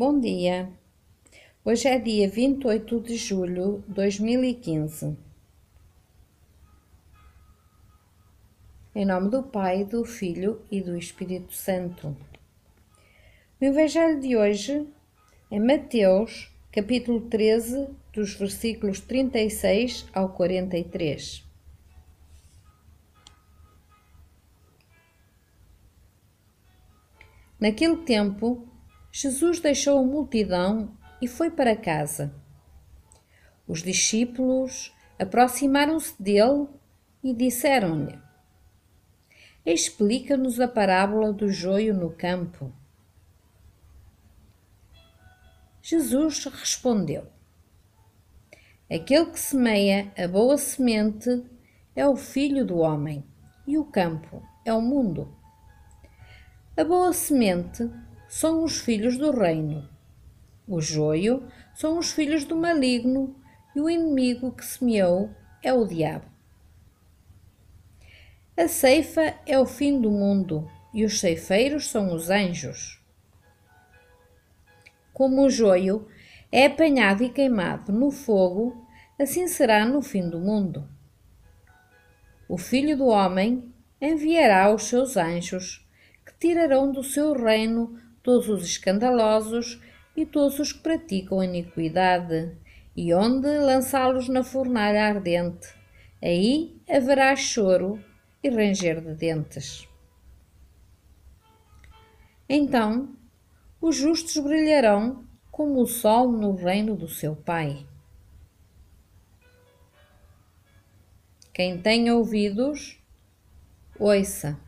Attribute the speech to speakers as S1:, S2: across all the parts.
S1: Bom dia. Hoje é dia 28 de julho de 2015. Em nome do Pai, do Filho e do Espírito Santo. O Evangelho de hoje é Mateus, capítulo 13, dos versículos 36 ao 43. Naquele tempo, Jesus deixou a multidão e foi para casa. Os discípulos aproximaram-se dele e disseram-lhe: Explica-nos a parábola do joio no campo. Jesus respondeu: Aquele que semeia a boa semente é o filho do homem, e o campo é o mundo. A boa semente são os filhos do reino. O joio são os filhos do maligno, e o inimigo que semeou é o diabo. A ceifa é o fim do mundo, e os ceifeiros são os anjos. Como o joio é apanhado e queimado no fogo, assim será no fim do mundo. O Filho do Homem enviará os seus anjos, que tirarão do seu reino todos os escandalosos e todos os que praticam iniquidade, e onde lançá-los na fornalha ardente. Aí haverá choro e ranger de dentes. Então os justos brilharão como o sol no reino do seu Pai. Quem tem ouvidos, ouça.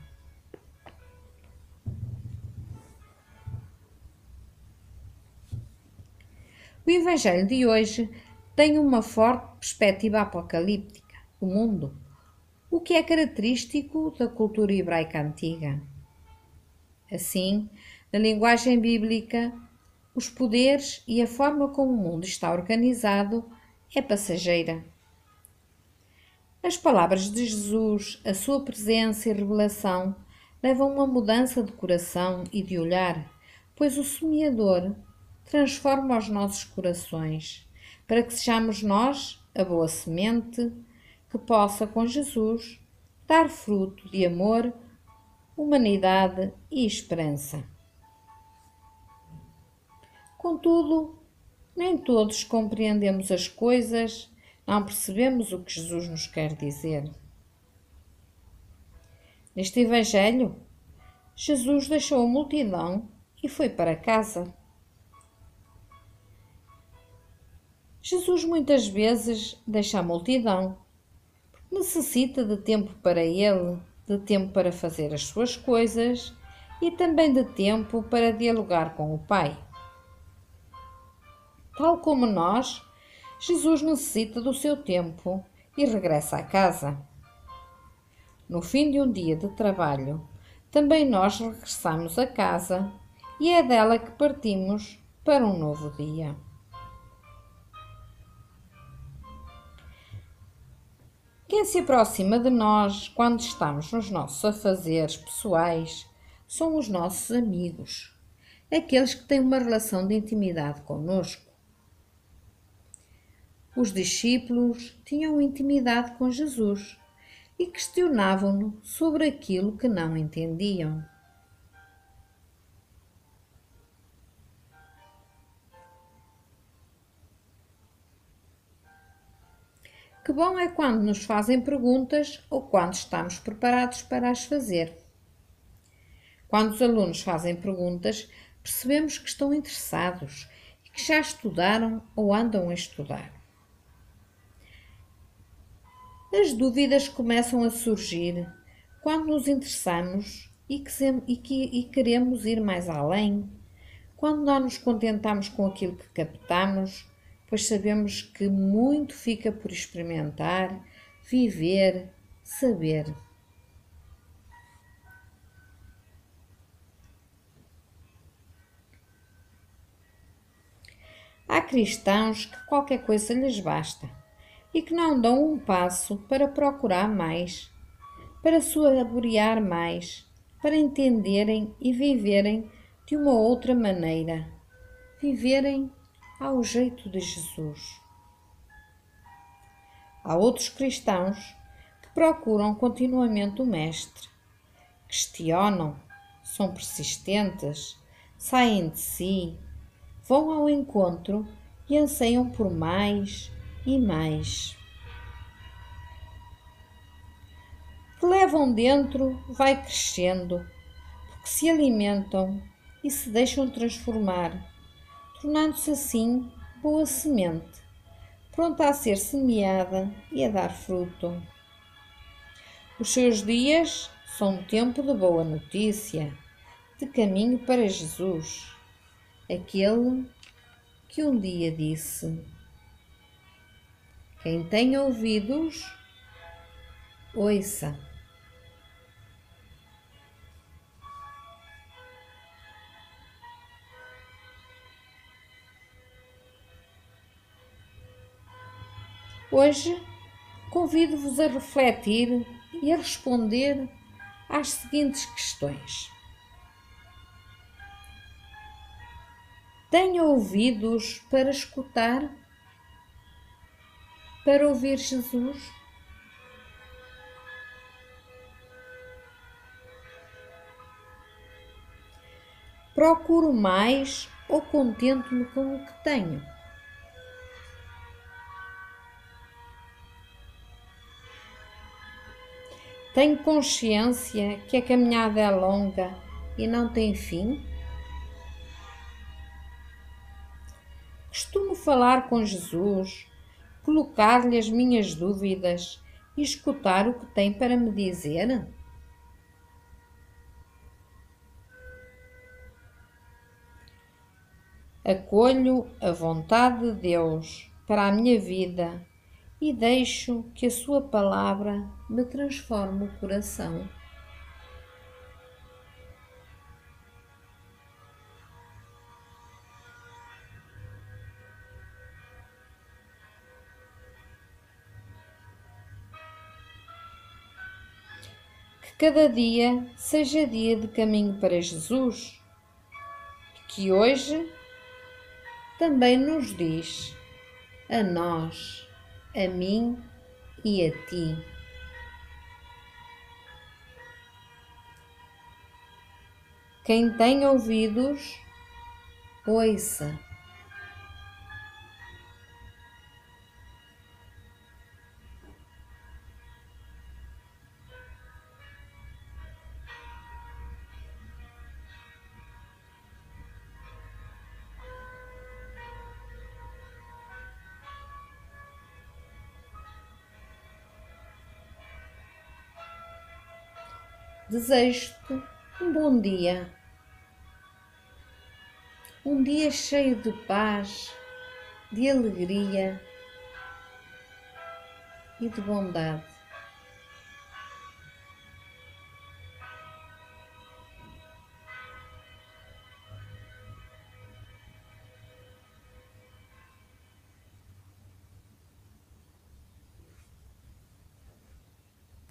S1: O Evangelho de hoje tem uma forte perspectiva apocalíptica do mundo, o que é característico da cultura hebraica antiga. Assim, na linguagem bíblica, os poderes e a forma como o mundo está organizado é passageira. As palavras de Jesus, a sua presença e revelação levam uma mudança de coração e de olhar, pois o semeador transforma os nossos corações, para que sejamos nós a boa semente que possa, com Jesus, dar fruto de amor, humanidade e esperança. Contudo, nem todos compreendemos as coisas, não percebemos o que Jesus nos quer dizer. Neste Evangelho, Jesus deixou a multidão e foi para casa. Jesus muitas vezes deixa a multidão, porque necessita de tempo para ele, de tempo para fazer as suas coisas e também de tempo para dialogar com o Pai. Tal como nós, Jesus necessita do seu tempo e regressa à casa. No fim de um dia de trabalho, também nós regressamos a casa e é dela que partimos para um novo dia. Quem se aproxima de nós quando estamos nos nossos afazeres pessoais são os nossos amigos, aqueles que têm uma relação de intimidade conosco. Os discípulos tinham intimidade com Jesus e questionavam-no sobre aquilo que não entendiam. Que bom é quando nos fazem perguntas ou quando estamos preparados para as fazer. Quando os alunos fazem perguntas, percebemos que estão interessados e que já estudaram ou andam a estudar. As dúvidas começam a surgir quando nos interessamos e, que, queremos ir mais além, quando não nos contentamos com aquilo que captamos pois sabemos que muito fica por experimentar, viver, saber. Há cristãos que qualquer coisa lhes basta e que não dão um passo para procurar mais, para saborear mais, para entenderem e viverem de uma outra maneira viverem ao jeito de Jesus. Há outros cristãos que procuram continuamente o Mestre, questionam, são persistentes, saem de si, vão ao encontro e anseiam por mais e mais. que levam dentro vai crescendo, porque se alimentam e se deixam transformar, tornando-se assim boa semente, pronta a ser semeada e a dar fruto. Os seus dias são um tempo de boa notícia, de caminho para Jesus, aquele que um dia disse: Quem tem ouvidos, ouça. Hoje convido-vos a refletir e a responder às seguintes questões. Tenho ouvidos para escutar, para ouvir Jesus? Procuro mais ou contento-me com o que tenho? Tenho consciência que a caminhada é longa e não tem fim? Costumo falar com Jesus, colocar-lhe as minhas dúvidas e escutar o que tem para me dizer? Acolho a vontade de Deus para a minha vida e deixo que a Sua palavra me transforme o coração. Que cada dia seja dia de caminho para Jesus, que hoje também nos diz a nós a mim e a ti. Quem tem ouvidos, ouça. Desejo-te um bom dia, um dia cheio de paz, de alegria e de bondade.